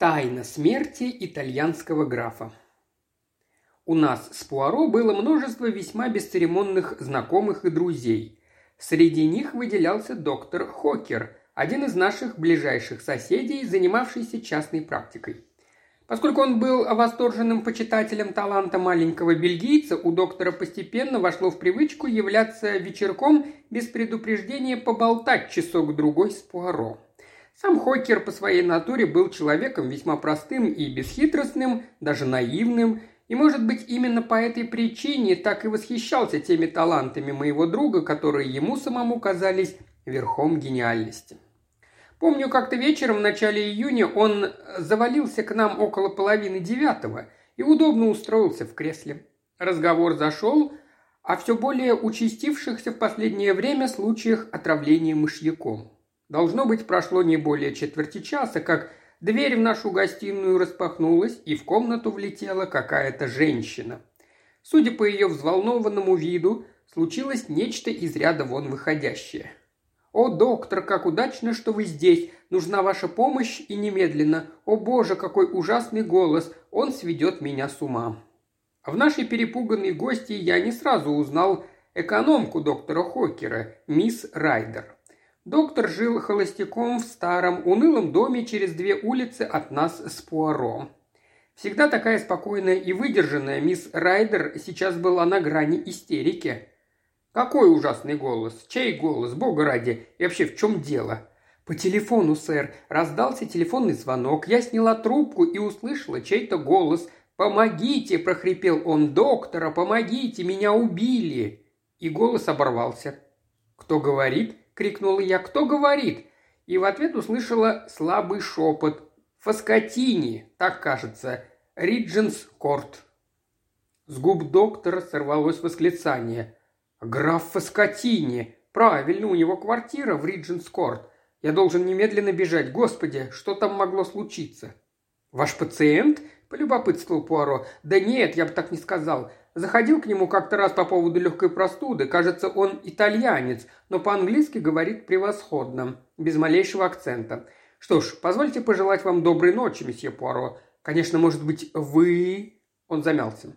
Тайна смерти итальянского графа. У нас с Пуаро было множество весьма бесцеремонных знакомых и друзей. Среди них выделялся доктор Хокер, один из наших ближайших соседей, занимавшийся частной практикой. Поскольку он был восторженным почитателем таланта маленького бельгийца, у доктора постепенно вошло в привычку являться вечерком без предупреждения поболтать часок-другой с Пуаро. Сам Хокер по своей натуре был человеком весьма простым и бесхитростным, даже наивным, и, может быть, именно по этой причине так и восхищался теми талантами моего друга, которые ему самому казались верхом гениальности. Помню, как-то вечером в начале июня он завалился к нам около половины девятого и удобно устроился в кресле. Разговор зашел о все более участившихся в последнее время случаях отравления мышьяком. Должно быть, прошло не более четверти часа, как дверь в нашу гостиную распахнулась, и в комнату влетела какая-то женщина. Судя по ее взволнованному виду, случилось нечто из ряда вон выходящее. «О, доктор, как удачно, что вы здесь! Нужна ваша помощь и немедленно! О, боже, какой ужасный голос! Он сведет меня с ума!» В нашей перепуганной гости я не сразу узнал экономку доктора Хокера, мисс Райдер. Доктор жил холостяком в старом, унылом доме через две улицы от нас с Пуаро. Всегда такая спокойная и выдержанная мисс Райдер сейчас была на грани истерики. «Какой ужасный голос! Чей голос? Бога ради! И вообще, в чем дело?» «По телефону, сэр. Раздался телефонный звонок. Я сняла трубку и услышала чей-то голос. «Помогите!» – прохрипел он. «Доктора, помогите! Меня убили!» И голос оборвался. «Кто говорит?» Крикнула я. «Кто говорит?» И в ответ услышала слабый шепот. «Фаскотини, так кажется. Ридженс Корт». С губ доктора сорвалось восклицание. «Граф Фаскотини! Правильно, у него квартира в Ридженс Корт. Я должен немедленно бежать. Господи, что там могло случиться?» «Ваш пациент?» – полюбопытствовал Пуаро. «Да нет, я бы так не сказал. Заходил к нему как-то раз по поводу легкой простуды. Кажется, он итальянец, но по-английски говорит превосходно, без малейшего акцента. Что ж, позвольте пожелать вам доброй ночи, месье Пуаро. Конечно, может быть, вы...» Он замялся.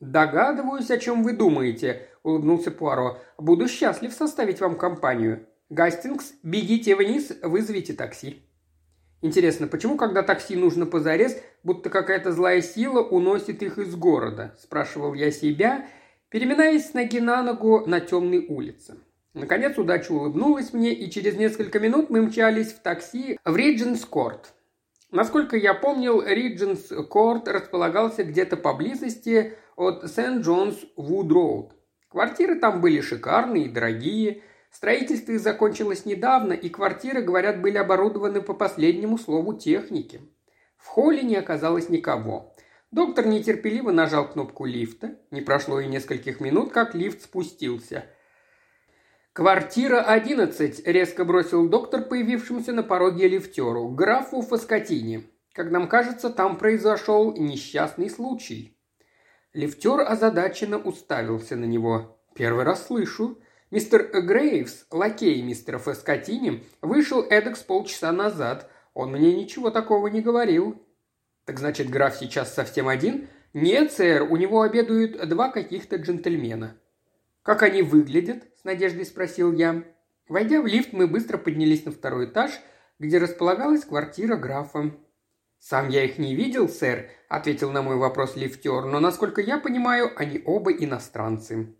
«Догадываюсь, о чем вы думаете», – улыбнулся Пуаро. «Буду счастлив составить вам компанию. Гастингс, бегите вниз, вызовите такси». Интересно, почему, когда такси нужно позарез, будто какая-то злая сила уносит их из города?» – спрашивал я себя, переминаясь с ноги на ногу на темной улице. Наконец удача улыбнулась мне, и через несколько минут мы мчались в такси в Ридженс-Корт. Насколько я помнил, Ридженс-Корт располагался где-то поблизости от Сент-Джонс-Вуд-Роуд. Квартиры там были шикарные и дорогие – Строительство их закончилось недавно, и квартиры, говорят, были оборудованы по последнему слову техники. В холле не оказалось никого. Доктор нетерпеливо нажал кнопку лифта. Не прошло и нескольких минут, как лифт спустился. «Квартира 11», – резко бросил доктор, появившемуся на пороге лифтеру, графу Фаскотини. «Как нам кажется, там произошел несчастный случай». Лифтер озадаченно уставился на него. «Первый раз слышу», Мистер Грейвс, лакей мистера Фаскотини, вышел эдак с полчаса назад. Он мне ничего такого не говорил». «Так значит, граф сейчас совсем один?» «Нет, сэр, у него обедают два каких-то джентльмена». «Как они выглядят?» – с надеждой спросил я. Войдя в лифт, мы быстро поднялись на второй этаж, где располагалась квартира графа. «Сам я их не видел, сэр», – ответил на мой вопрос лифтер, «но, насколько я понимаю, они оба иностранцы».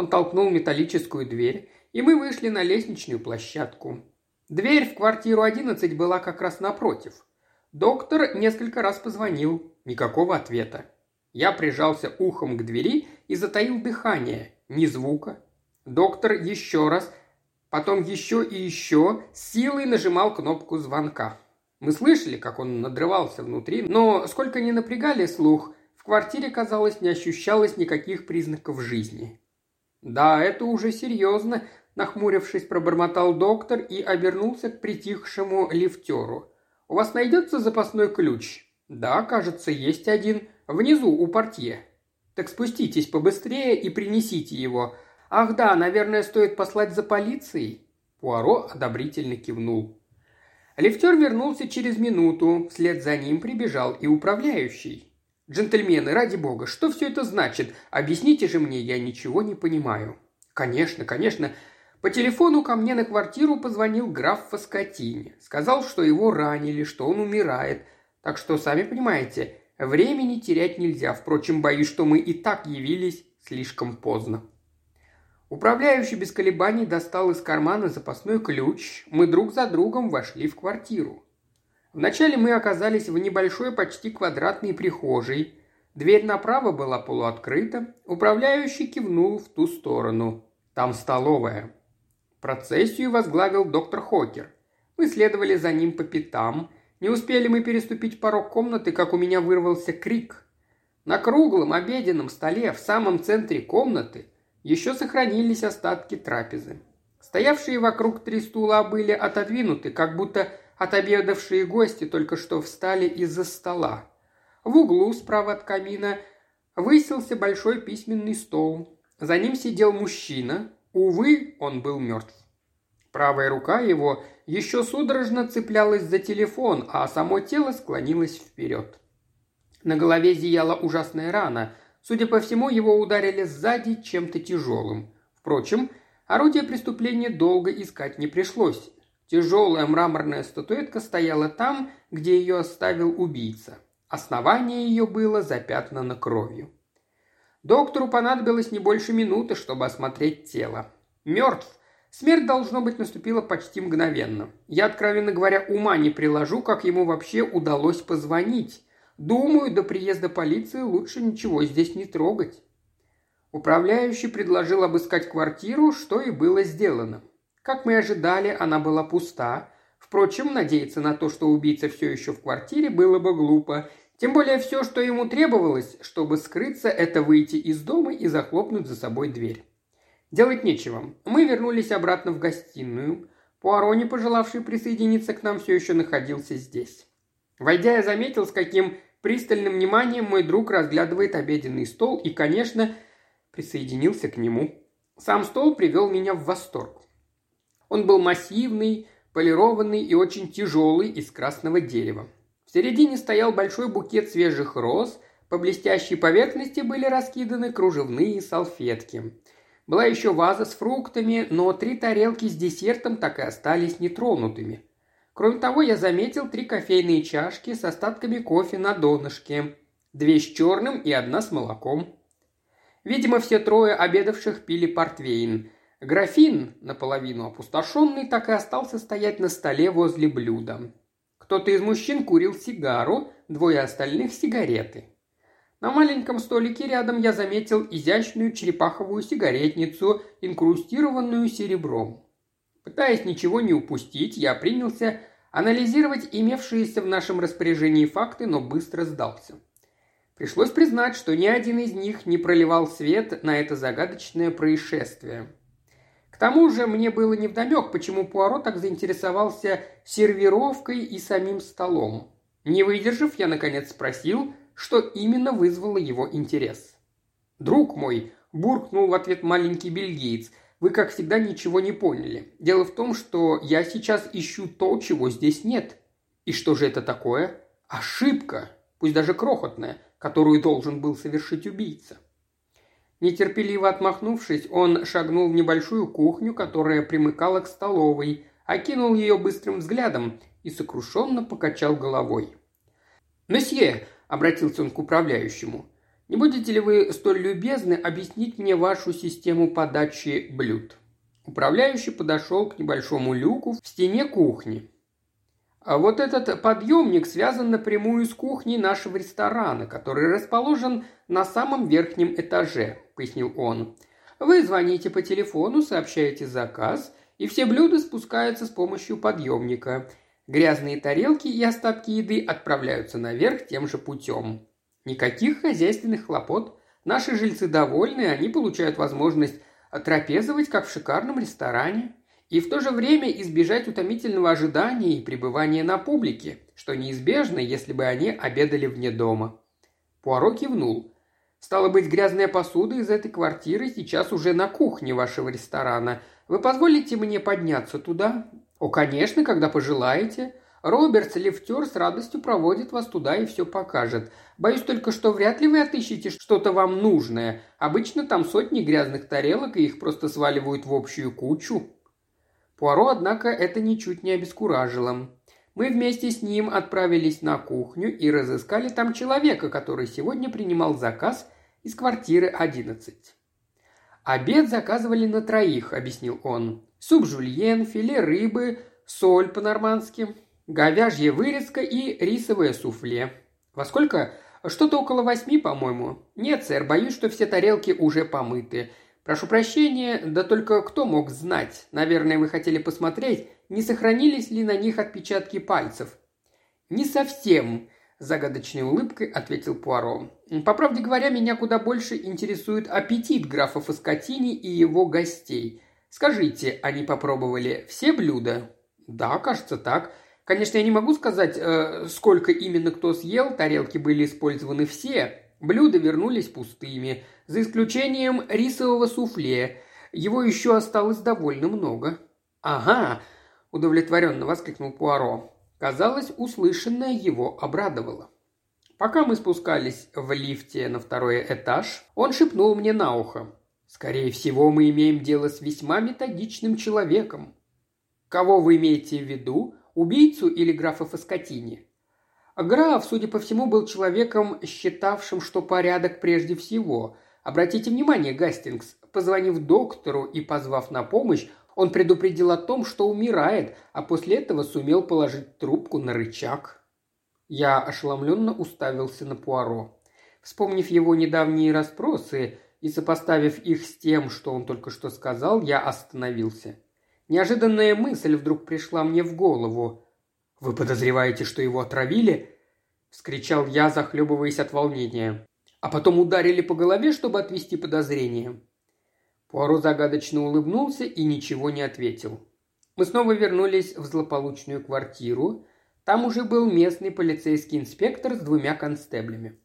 Он толкнул металлическую дверь, и мы вышли на лестничную площадку. Дверь в квартиру 11 была как раз напротив. Доктор несколько раз позвонил. Никакого ответа. Я прижался ухом к двери и затаил дыхание. Ни звука. Доктор еще раз, потом еще и еще, силой нажимал кнопку звонка. Мы слышали, как он надрывался внутри, но сколько ни напрягали слух, в квартире, казалось, не ощущалось никаких признаков жизни. «Да, это уже серьезно», – нахмурившись, пробормотал доктор и обернулся к притихшему лифтеру. «У вас найдется запасной ключ?» «Да, кажется, есть один. Внизу, у портье». «Так спуститесь побыстрее и принесите его. Ах да, наверное, стоит послать за полицией». Пуаро одобрительно кивнул. Лифтер вернулся через минуту, вслед за ним прибежал и управляющий. «Джентльмены, ради бога, что все это значит? Объясните же мне, я ничего не понимаю». «Конечно, конечно. По телефону ко мне на квартиру позвонил граф Фаскотини. Сказал, что его ранили, что он умирает. Так что, сами понимаете, времени терять нельзя. Впрочем, боюсь, что мы и так явились слишком поздно. Управляющий без колебаний достал из кармана запасной ключ. Мы друг за другом вошли в квартиру. Вначале мы оказались в небольшой, почти квадратной прихожей. Дверь направо была полуоткрыта. Управляющий кивнул в ту сторону. Там столовая. Процессию возглавил доктор Хокер. Мы следовали за ним по пятам. Не успели мы переступить порог комнаты, как у меня вырвался крик. На круглом обеденном столе в самом центре комнаты еще сохранились остатки трапезы. Стоявшие вокруг три стула были отодвинуты, как будто отобедавшие гости только что встали из-за стола. В углу справа от камина высился большой письменный стол. За ним сидел мужчина, Увы, он был мертв. Правая рука его еще судорожно цеплялась за телефон, а само тело склонилось вперед. На голове зияла ужасная рана. Судя по всему, его ударили сзади чем-то тяжелым. Впрочем, орудие преступления долго искать не пришлось. Тяжелая мраморная статуэтка стояла там, где ее оставил убийца. Основание ее было запятнано кровью. Доктору понадобилось не больше минуты, чтобы осмотреть тело. Мертв. Смерть, должно быть, наступила почти мгновенно. Я, откровенно говоря, ума не приложу, как ему вообще удалось позвонить. Думаю, до приезда полиции лучше ничего здесь не трогать. Управляющий предложил обыскать квартиру, что и было сделано. Как мы ожидали, она была пуста. Впрочем, надеяться на то, что убийца все еще в квартире, было бы глупо, тем более все, что ему требовалось, чтобы скрыться, это выйти из дома и захлопнуть за собой дверь. Делать нечего. Мы вернулись обратно в гостиную. Пуаро, не пожелавший присоединиться к нам, все еще находился здесь. Войдя, я заметил, с каким пристальным вниманием мой друг разглядывает обеденный стол и, конечно, присоединился к нему. Сам стол привел меня в восторг. Он был массивный, полированный и очень тяжелый из красного дерева. В середине стоял большой букет свежих роз, по блестящей поверхности были раскиданы кружевные салфетки. Была еще ваза с фруктами, но три тарелки с десертом так и остались нетронутыми. Кроме того, я заметил три кофейные чашки с остатками кофе на донышке. Две с черным и одна с молоком. Видимо, все трое обедавших пили портвейн. Графин, наполовину опустошенный, так и остался стоять на столе возле блюда. Кто-то из мужчин курил сигару, двое остальных – сигареты. На маленьком столике рядом я заметил изящную черепаховую сигаретницу, инкрустированную серебром. Пытаясь ничего не упустить, я принялся анализировать имевшиеся в нашем распоряжении факты, но быстро сдался. Пришлось признать, что ни один из них не проливал свет на это загадочное происшествие – тому же мне было невдомек, почему Пуаро так заинтересовался сервировкой и самим столом. Не выдержав, я наконец спросил, что именно вызвало его интерес. «Друг мой», – буркнул в ответ маленький бельгиец, – «вы, как всегда, ничего не поняли. Дело в том, что я сейчас ищу то, чего здесь нет. И что же это такое? Ошибка, пусть даже крохотная, которую должен был совершить убийца». Нетерпеливо отмахнувшись, он шагнул в небольшую кухню, которая примыкала к столовой, окинул ее быстрым взглядом и сокрушенно покачал головой. «Месье!» – обратился он к управляющему. «Не будете ли вы столь любезны объяснить мне вашу систему подачи блюд?» Управляющий подошел к небольшому люку в стене кухни. А вот этот подъемник связан напрямую с кухней нашего ресторана, который расположен на самом верхнем этаже, пояснил он. Вы звоните по телефону, сообщаете заказ, и все блюда спускаются с помощью подъемника. Грязные тарелки и остатки еды отправляются наверх тем же путем. Никаких хозяйственных хлопот. Наши жильцы довольны, они получают возможность трапезовать, как в шикарном ресторане и в то же время избежать утомительного ожидания и пребывания на публике, что неизбежно, если бы они обедали вне дома. Пуаро кивнул. «Стало быть, грязная посуда из этой квартиры сейчас уже на кухне вашего ресторана. Вы позволите мне подняться туда?» «О, конечно, когда пожелаете. Робертс, лифтер, с радостью проводит вас туда и все покажет. Боюсь только, что вряд ли вы отыщете что-то вам нужное. Обычно там сотни грязных тарелок, и их просто сваливают в общую кучу». Пуаро, однако, это ничуть не обескуражило. Мы вместе с ним отправились на кухню и разыскали там человека, который сегодня принимал заказ из квартиры 11. «Обед заказывали на троих», — объяснил он. «Суп жульен, филе рыбы, соль по-нормански, говяжья вырезка и рисовое суфле. Во сколько? Что-то около восьми, по-моему. Нет, сэр, боюсь, что все тарелки уже помыты. Прошу прощения, да только кто мог знать? Наверное, вы хотели посмотреть, не сохранились ли на них отпечатки пальцев. Не совсем, загадочной улыбкой ответил Пуаро. По правде говоря, меня куда больше интересует аппетит графа Фаскотини и его гостей. Скажите, они попробовали все блюда? Да, кажется так. Конечно, я не могу сказать, э, сколько именно кто съел, тарелки были использованы все. Блюда вернулись пустыми, за исключением рисового суфле. Его еще осталось довольно много. «Ага!» – удовлетворенно воскликнул Пуаро. Казалось, услышанное его обрадовало. Пока мы спускались в лифте на второй этаж, он шепнул мне на ухо. «Скорее всего, мы имеем дело с весьма методичным человеком». «Кого вы имеете в виду? Убийцу или графа Фаскотини?» Граф, судя по всему, был человеком, считавшим, что порядок прежде всего. Обратите внимание, Гастингс, позвонив доктору и позвав на помощь, он предупредил о том, что умирает, а после этого сумел положить трубку на рычаг. Я ошеломленно уставился на Пуаро. Вспомнив его недавние расспросы и сопоставив их с тем, что он только что сказал, я остановился. Неожиданная мысль вдруг пришла мне в голову. «Вы подозреваете, что его отравили?» – вскричал я, захлебываясь от волнения. «А потом ударили по голове, чтобы отвести подозрение». Пуаро загадочно улыбнулся и ничего не ответил. Мы снова вернулись в злополучную квартиру. Там уже был местный полицейский инспектор с двумя констеблями.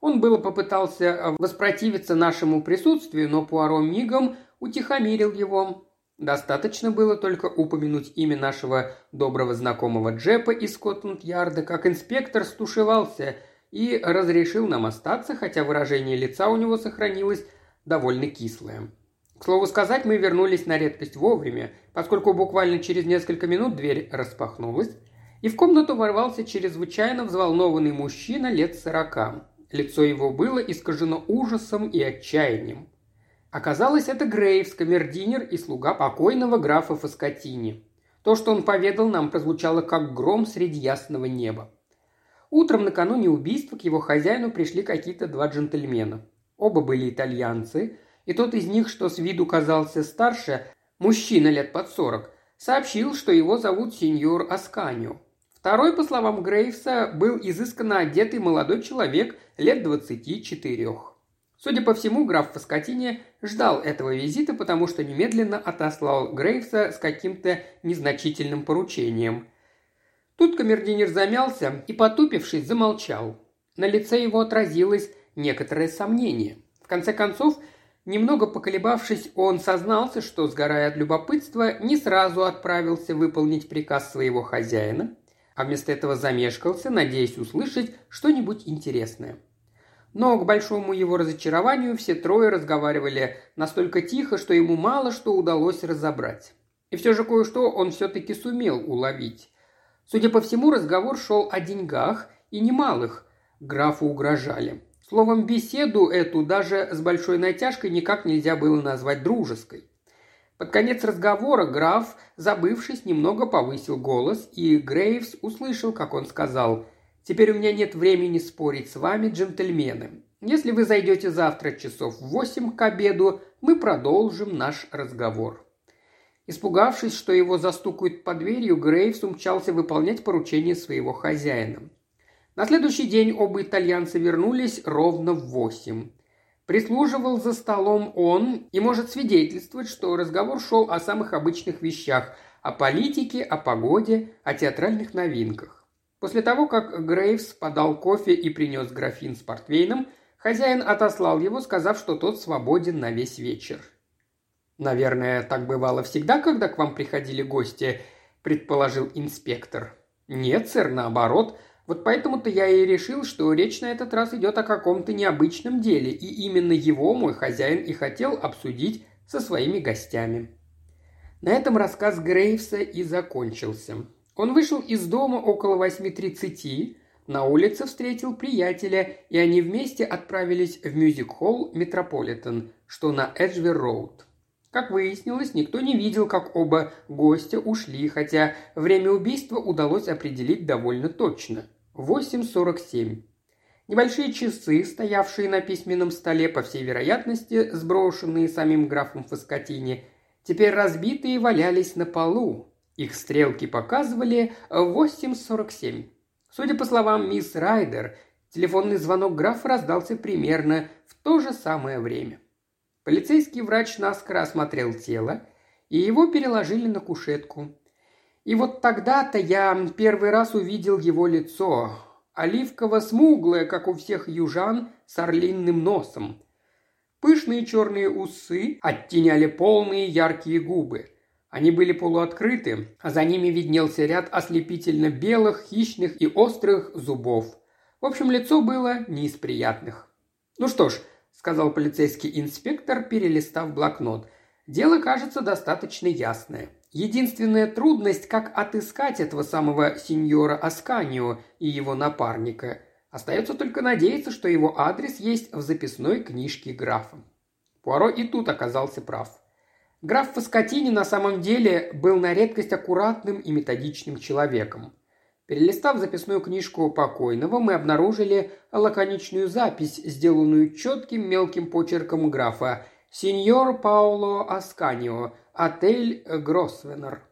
Он было попытался воспротивиться нашему присутствию, но Пуаро мигом утихомирил его. Достаточно было только упомянуть имя нашего доброго знакомого Джепа из Скотланд-Ярда, как инспектор стушевался и разрешил нам остаться, хотя выражение лица у него сохранилось довольно кислое. К слову сказать, мы вернулись на редкость вовремя, поскольку буквально через несколько минут дверь распахнулась, и в комнату ворвался чрезвычайно взволнованный мужчина лет сорока. Лицо его было искажено ужасом и отчаянием. Оказалось, это Грейвс, камердинер и слуга покойного графа Фаскотини. То, что он поведал нам, прозвучало как гром среди ясного неба. Утром накануне убийства к его хозяину пришли какие-то два джентльмена. Оба были итальянцы, и тот из них, что с виду казался старше, мужчина лет под сорок, сообщил, что его зовут сеньор Асканио. Второй, по словам Грейвса, был изысканно одетый молодой человек лет двадцати четырех. Судя по всему, граф Фаскотини ждал этого визита, потому что немедленно отослал Грейвса с каким-то незначительным поручением. Тут камердинер замялся и, потупившись, замолчал. На лице его отразилось некоторое сомнение. В конце концов, немного поколебавшись, он сознался, что, сгорая от любопытства, не сразу отправился выполнить приказ своего хозяина, а вместо этого замешкался, надеясь услышать что-нибудь интересное – но к большому его разочарованию все трое разговаривали настолько тихо, что ему мало что удалось разобрать. И все же кое-что он все-таки сумел уловить. Судя по всему, разговор шел о деньгах и немалых. Графу угрожали. Словом, беседу эту даже с большой натяжкой никак нельзя было назвать дружеской. Под конец разговора граф, забывшись, немного повысил голос, и Грейвс услышал, как он сказал Теперь у меня нет времени спорить с вами, джентльмены. Если вы зайдете завтра часов в восемь к обеду, мы продолжим наш разговор». Испугавшись, что его застукают под дверью, Грейвс умчался выполнять поручение своего хозяина. На следующий день оба итальянца вернулись ровно в восемь. Прислуживал за столом он и может свидетельствовать, что разговор шел о самых обычных вещах – о политике, о погоде, о театральных новинках. После того, как Грейвс подал кофе и принес графин с портвейном, хозяин отослал его, сказав, что тот свободен на весь вечер. «Наверное, так бывало всегда, когда к вам приходили гости», – предположил инспектор. Нет, сэр, наоборот. Вот поэтому-то я и решил, что речь на этот раз идет о каком-то необычном деле, и именно его мой хозяин и хотел обсудить со своими гостями. На этом рассказ Грейвса и закончился. Он вышел из дома около 8.30, на улице встретил приятеля, и они вместе отправились в мюзик-холл «Метрополитен», что на Эджвер-Роуд. Как выяснилось, никто не видел, как оба гостя ушли, хотя время убийства удалось определить довольно точно – 8.47. Небольшие часы, стоявшие на письменном столе, по всей вероятности, сброшенные самим графом Фаскотини, теперь разбитые валялись на полу. Их стрелки показывали 8.47. Судя по словам мисс Райдер, телефонный звонок графа раздался примерно в то же самое время. Полицейский врач наскоро осмотрел тело, и его переложили на кушетку. И вот тогда-то я первый раз увидел его лицо, оливково-смуглое, как у всех южан, с орлинным носом. Пышные черные усы оттеняли полные яркие губы. Они были полуоткрыты, а за ними виднелся ряд ослепительно белых, хищных и острых зубов. В общем, лицо было не из приятных. «Ну что ж», – сказал полицейский инспектор, перелистав блокнот, – «дело кажется достаточно ясное. Единственная трудность, как отыскать этого самого сеньора Асканио и его напарника. Остается только надеяться, что его адрес есть в записной книжке графа». Пуаро и тут оказался прав – Граф Фаскотини на самом деле был на редкость аккуратным и методичным человеком. Перелистав записную книжку покойного, мы обнаружили лаконичную запись, сделанную четким мелким почерком графа «Сеньор Пауло Асканио, отель Гросвеннер».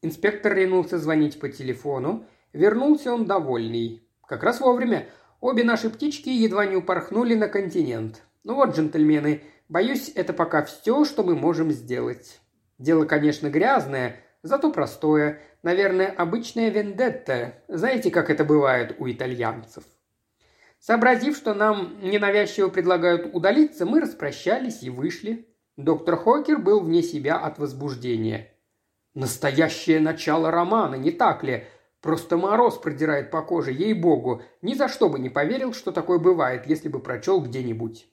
Инспектор ринулся звонить по телефону. Вернулся он довольный. Как раз вовремя. Обе наши птички едва не упорхнули на континент. Ну вот, джентльмены, Боюсь, это пока все, что мы можем сделать. Дело, конечно, грязное, зато простое. Наверное, обычная вендетта. Знаете, как это бывает у итальянцев. Сообразив, что нам ненавязчиво предлагают удалиться, мы распрощались и вышли. Доктор Хокер был вне себя от возбуждения. Настоящее начало романа, не так ли? Просто мороз продирает по коже, ей-богу. Ни за что бы не поверил, что такое бывает, если бы прочел где-нибудь.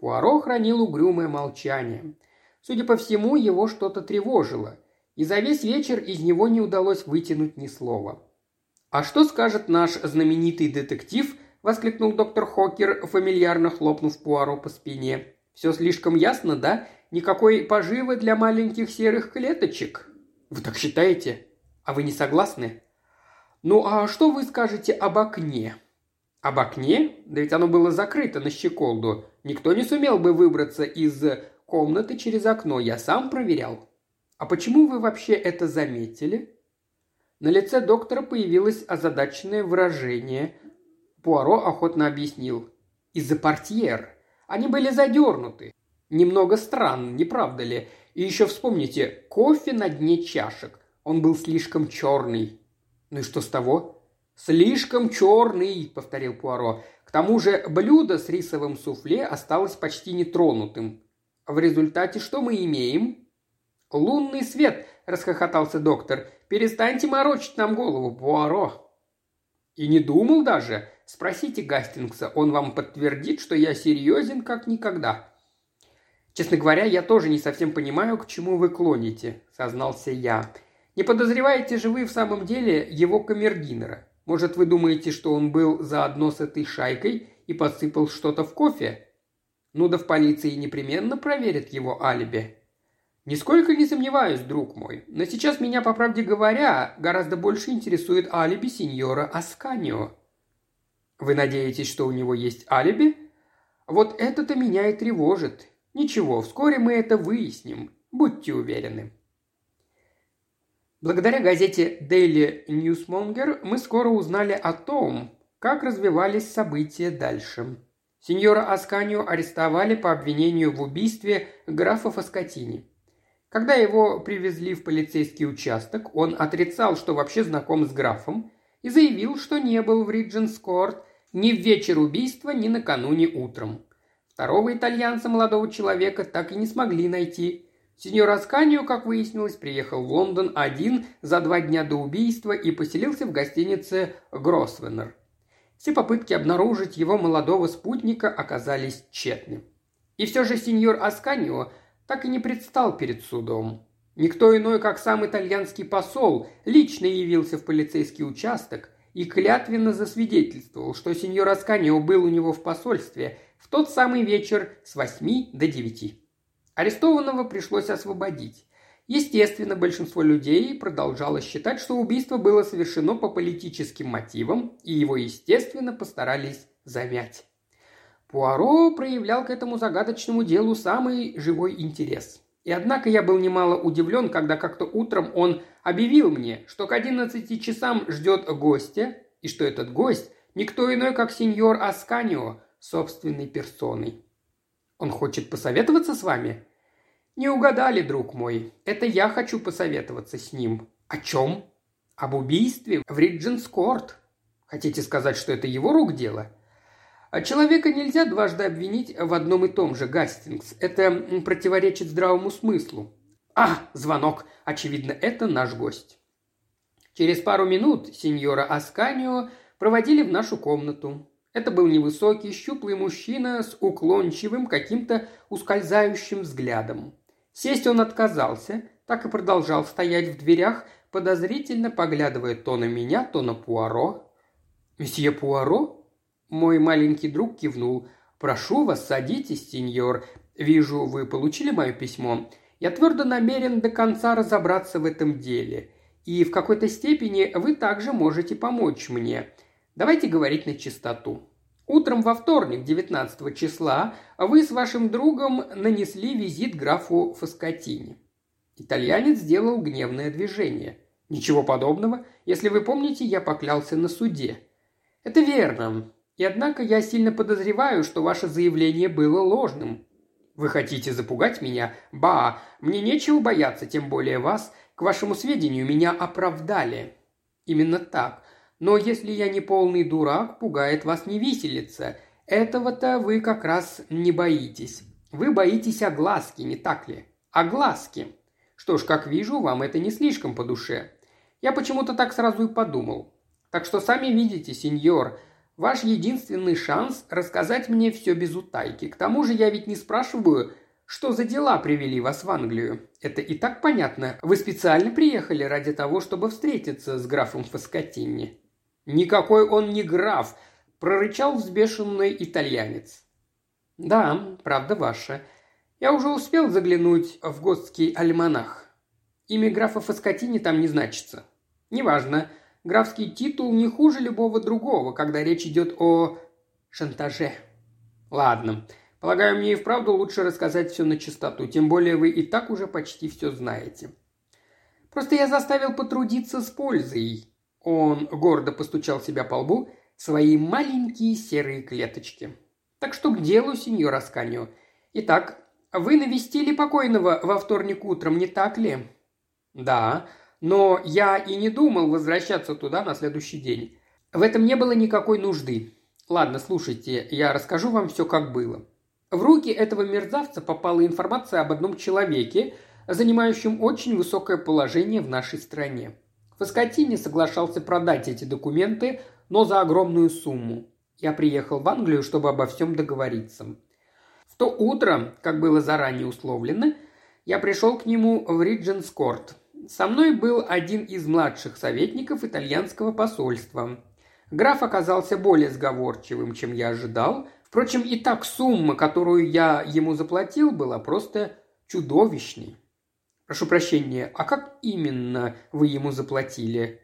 Пуаро хранил угрюмое молчание. Судя по всему, его что-то тревожило, и за весь вечер из него не удалось вытянуть ни слова. «А что скажет наш знаменитый детектив?» – воскликнул доктор Хокер, фамильярно хлопнув Пуаро по спине. «Все слишком ясно, да? Никакой поживы для маленьких серых клеточек?» «Вы так считаете? А вы не согласны?» «Ну а что вы скажете об окне?» Об окне? Да ведь оно было закрыто на щеколду. Никто не сумел бы выбраться из комнаты через окно. Я сам проверял. А почему вы вообще это заметили? На лице доктора появилось озадаченное выражение. Пуаро охотно объяснил. Из-за портьер. Они были задернуты. Немного странно, не правда ли? И еще вспомните, кофе на дне чашек. Он был слишком черный. Ну и что с того? «Слишком черный», — повторил Пуаро. «К тому же блюдо с рисовым суфле осталось почти нетронутым. В результате что мы имеем?» «Лунный свет», — расхохотался доктор. «Перестаньте морочить нам голову, Пуаро». «И не думал даже. Спросите Гастингса, он вам подтвердит, что я серьезен как никогда». «Честно говоря, я тоже не совсем понимаю, к чему вы клоните», — сознался я. «Не подозреваете же вы в самом деле его камердинера? Может, вы думаете, что он был заодно с этой шайкой и подсыпал что-то в кофе? Ну да в полиции непременно проверят его алиби. Нисколько не сомневаюсь, друг мой, но сейчас меня, по правде говоря, гораздо больше интересует алиби сеньора Асканио. Вы надеетесь, что у него есть алиби? Вот это-то меня и тревожит. Ничего, вскоре мы это выясним, будьте уверены. Благодаря газете Daily Newsmonger мы скоро узнали о том, как развивались события дальше. Сеньора Асканию арестовали по обвинению в убийстве графа Фаскотини. Когда его привезли в полицейский участок, он отрицал, что вообще знаком с графом, и заявил, что не был в Ридженскорт ни в вечер убийства, ни накануне утром. Второго итальянца молодого человека так и не смогли найти. Сеньор Асканио, как выяснилось, приехал в Лондон один за два дня до убийства и поселился в гостинице «Гросвеннер». Все попытки обнаружить его молодого спутника оказались тщетны. И все же сеньор Асканио так и не предстал перед судом. Никто иной, как сам итальянский посол, лично явился в полицейский участок и клятвенно засвидетельствовал, что сеньор Асканио был у него в посольстве в тот самый вечер с восьми до девяти. Арестованного пришлось освободить. Естественно, большинство людей продолжало считать, что убийство было совершено по политическим мотивам, и его, естественно, постарались замять. Пуаро проявлял к этому загадочному делу самый живой интерес. И однако я был немало удивлен, когда как-то утром он объявил мне, что к 11 часам ждет гостя, и что этот гость – никто иной, как сеньор Асканио, собственной персоной. Он хочет посоветоваться с вами? «Не угадали, друг мой. Это я хочу посоветоваться с ним». «О чем?» «Об убийстве в Ридженскорт». «Хотите сказать, что это его рук дело?» А человека нельзя дважды обвинить в одном и том же, Гастингс. Это противоречит здравому смыслу. А, звонок. Очевидно, это наш гость. Через пару минут сеньора Асканио проводили в нашу комнату. Это был невысокий, щуплый мужчина с уклончивым, каким-то ускользающим взглядом. Сесть он отказался, так и продолжал стоять в дверях, подозрительно поглядывая то на меня, то на Пуаро. «Месье Пуаро?» Мой маленький друг кивнул. «Прошу вас, садитесь, сеньор. Вижу, вы получили мое письмо. Я твердо намерен до конца разобраться в этом деле. И в какой-то степени вы также можете помочь мне. Давайте говорить на чистоту. Утром во вторник, 19 числа, вы с вашим другом нанесли визит графу Фаскотини. Итальянец сделал гневное движение. Ничего подобного. Если вы помните, я поклялся на суде. Это верно. И однако я сильно подозреваю, что ваше заявление было ложным. Вы хотите запугать меня? Ба, мне нечего бояться, тем более вас. К вашему сведению, меня оправдали. Именно так. Но если я не полный дурак, пугает вас не виселица. Этого-то вы как раз не боитесь. Вы боитесь огласки, не так ли? Огласки. Что ж, как вижу, вам это не слишком по душе. Я почему-то так сразу и подумал. Так что сами видите, сеньор, ваш единственный шанс рассказать мне все без утайки. К тому же я ведь не спрашиваю, что за дела привели вас в Англию. Это и так понятно. Вы специально приехали ради того, чтобы встретиться с графом Фаскотини. «Никакой он не граф!» – прорычал взбешенный итальянец. «Да, правда ваша. Я уже успел заглянуть в готский альманах. Имя графа Фаскотини там не значится. Неважно. Графский титул не хуже любого другого, когда речь идет о шантаже. Ладно. Полагаю, мне и вправду лучше рассказать все на чистоту, тем более вы и так уже почти все знаете. Просто я заставил потрудиться с пользой. Он гордо постучал себя по лбу свои маленькие серые клеточки. Так что к делу, сеньор Асканио. Итак, вы навестили покойного во вторник утром, не так ли? Да, но я и не думал возвращаться туда на следующий день. В этом не было никакой нужды. Ладно, слушайте, я расскажу вам все, как было. В руки этого мерзавца попала информация об одном человеке, занимающем очень высокое положение в нашей стране. Фаскотини соглашался продать эти документы, но за огромную сумму. Я приехал в Англию, чтобы обо всем договориться. В то утро, как было заранее условлено, я пришел к нему в Ридженскорт. Со мной был один из младших советников итальянского посольства. Граф оказался более сговорчивым, чем я ожидал. Впрочем, и так сумма, которую я ему заплатил, была просто чудовищной. Прошу прощения, а как именно вы ему заплатили?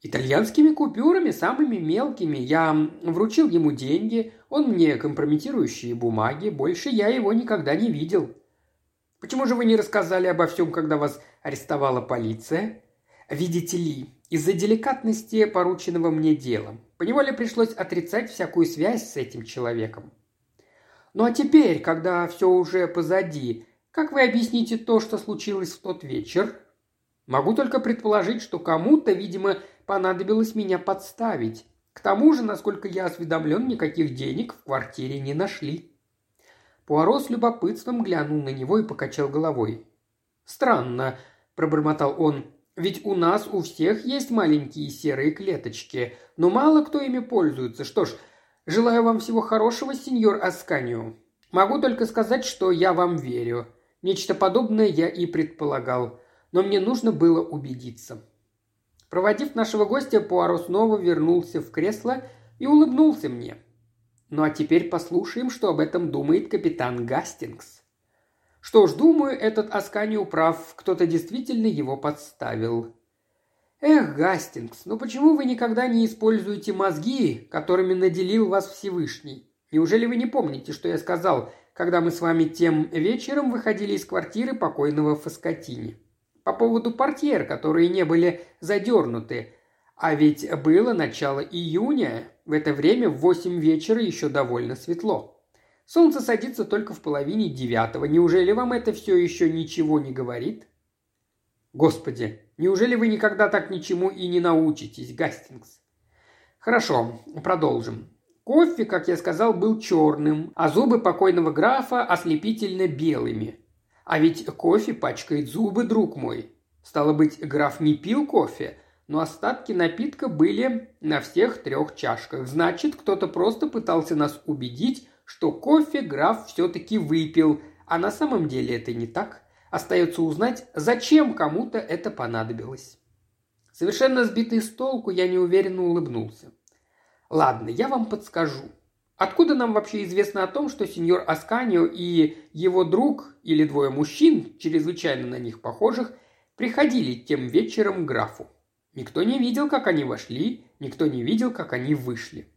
Итальянскими купюрами, самыми мелкими. Я вручил ему деньги, он мне компрометирующие бумаги. Больше я его никогда не видел. Почему же вы не рассказали обо всем, когда вас арестовала полиция? Видите ли, из-за деликатности порученного мне дела. Поневоле пришлось отрицать всякую связь с этим человеком. Ну а теперь, когда все уже позади, как вы объясните то, что случилось в тот вечер? Могу только предположить, что кому-то, видимо, понадобилось меня подставить. К тому же, насколько я осведомлен, никаких денег в квартире не нашли. Пуаро с любопытством глянул на него и покачал головой. «Странно», – пробормотал он. «Ведь у нас у всех есть маленькие серые клеточки, но мало кто ими пользуется. Что ж, желаю вам всего хорошего, сеньор Асканио. Могу только сказать, что я вам верю. Нечто подобное я и предполагал, но мне нужно было убедиться». Проводив нашего гостя, Пуаро снова вернулся в кресло и улыбнулся мне. Ну а теперь послушаем, что об этом думает капитан Гастингс. Что ж, думаю, этот Асканио прав, кто-то действительно его подставил. Эх, Гастингс, ну почему вы никогда не используете мозги, которыми наделил вас Всевышний? Неужели вы не помните, что я сказал, когда мы с вами тем вечером выходили из квартиры покойного Фаскотини? По поводу портьер, которые не были задернуты. А ведь было начало июня, в это время в восемь вечера еще довольно светло. Солнце садится только в половине девятого. Неужели вам это все еще ничего не говорит? Господи, неужели вы никогда так ничему и не научитесь, Гастингс? Хорошо, продолжим. Кофе, как я сказал, был черным, а зубы покойного графа ослепительно белыми. А ведь кофе пачкает зубы, друг мой. Стало быть, граф не пил кофе, но остатки напитка были на всех трех чашках. Значит, кто-то просто пытался нас убедить, что кофе граф все-таки выпил, а на самом деле это не так. Остается узнать, зачем кому-то это понадобилось. Совершенно сбитый с толку, я неуверенно улыбнулся. Ладно, я вам подскажу. Откуда нам вообще известно о том, что сеньор Асканио и его друг или двое мужчин, чрезвычайно на них похожих, приходили тем вечером к графу? Никто не видел, как они вошли, никто не видел, как они вышли.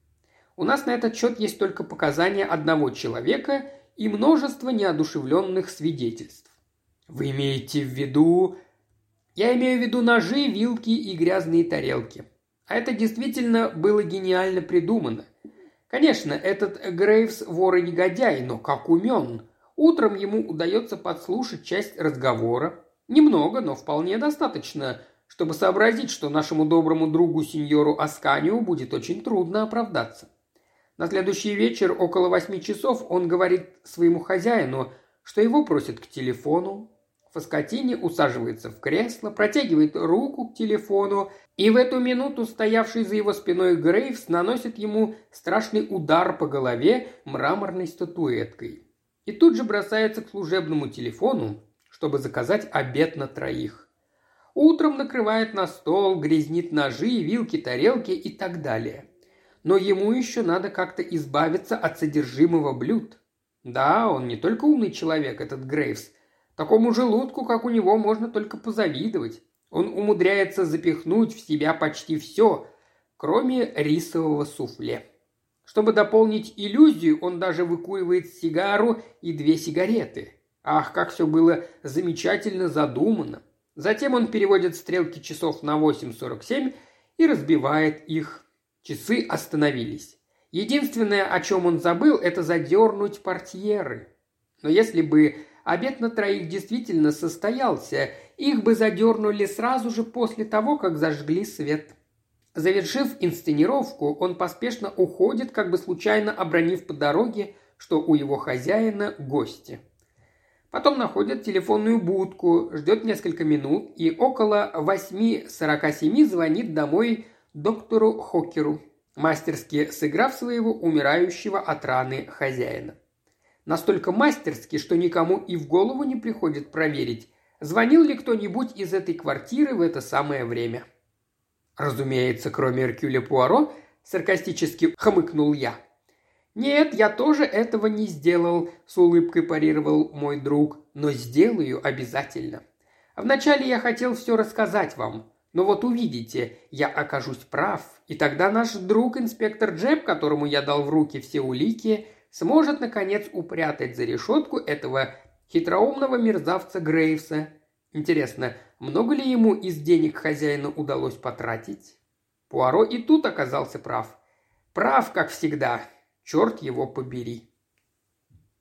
У нас на этот счет есть только показания одного человека и множество неодушевленных свидетельств. Вы имеете в виду... Я имею в виду ножи, вилки и грязные тарелки. А это действительно было гениально придумано. Конечно, этот Грейвс вор и негодяй, но как умен. Утром ему удается подслушать часть разговора. Немного, но вполне достаточно, чтобы сообразить, что нашему доброму другу сеньору Асканиу будет очень трудно оправдаться. На следующий вечер около восьми часов он говорит своему хозяину, что его просят к телефону, Фаскотини усаживается в кресло, протягивает руку к телефону, и в эту минуту стоявший за его спиной Грейвс наносит ему страшный удар по голове мраморной статуэткой. И тут же бросается к служебному телефону, чтобы заказать обед на троих. Утром накрывает на стол, грязнит ножи, вилки, тарелки и так далее. Но ему еще надо как-то избавиться от содержимого блюд. Да, он не только умный человек, этот Грейвс, Такому желудку, как у него, можно только позавидовать. Он умудряется запихнуть в себя почти все, кроме рисового суфле. Чтобы дополнить иллюзию, он даже выкуривает сигару и две сигареты. Ах, как все было замечательно задумано. Затем он переводит стрелки часов на 8.47 и разбивает их. Часы остановились. Единственное, о чем он забыл, это задернуть портьеры. Но если бы Обед на троих действительно состоялся, их бы задернули сразу же после того, как зажгли свет. Завершив инсценировку, он поспешно уходит, как бы случайно обронив по дороге, что у его хозяина гости. Потом находит телефонную будку, ждет несколько минут и около 8.47 звонит домой доктору Хокеру, мастерски сыграв своего умирающего от раны хозяина. Настолько мастерски, что никому и в голову не приходит проверить, звонил ли кто-нибудь из этой квартиры в это самое время. Разумеется, кроме Эркюля Пуаро, саркастически хмыкнул я. «Нет, я тоже этого не сделал», – с улыбкой парировал мой друг, – «но сделаю обязательно. Вначале я хотел все рассказать вам, но вот увидите, я окажусь прав, и тогда наш друг инспектор Джеб, которому я дал в руки все улики, сможет, наконец, упрятать за решетку этого хитроумного мерзавца Грейвса. Интересно, много ли ему из денег хозяина удалось потратить? Пуаро и тут оказался прав. Прав, как всегда. Черт его побери.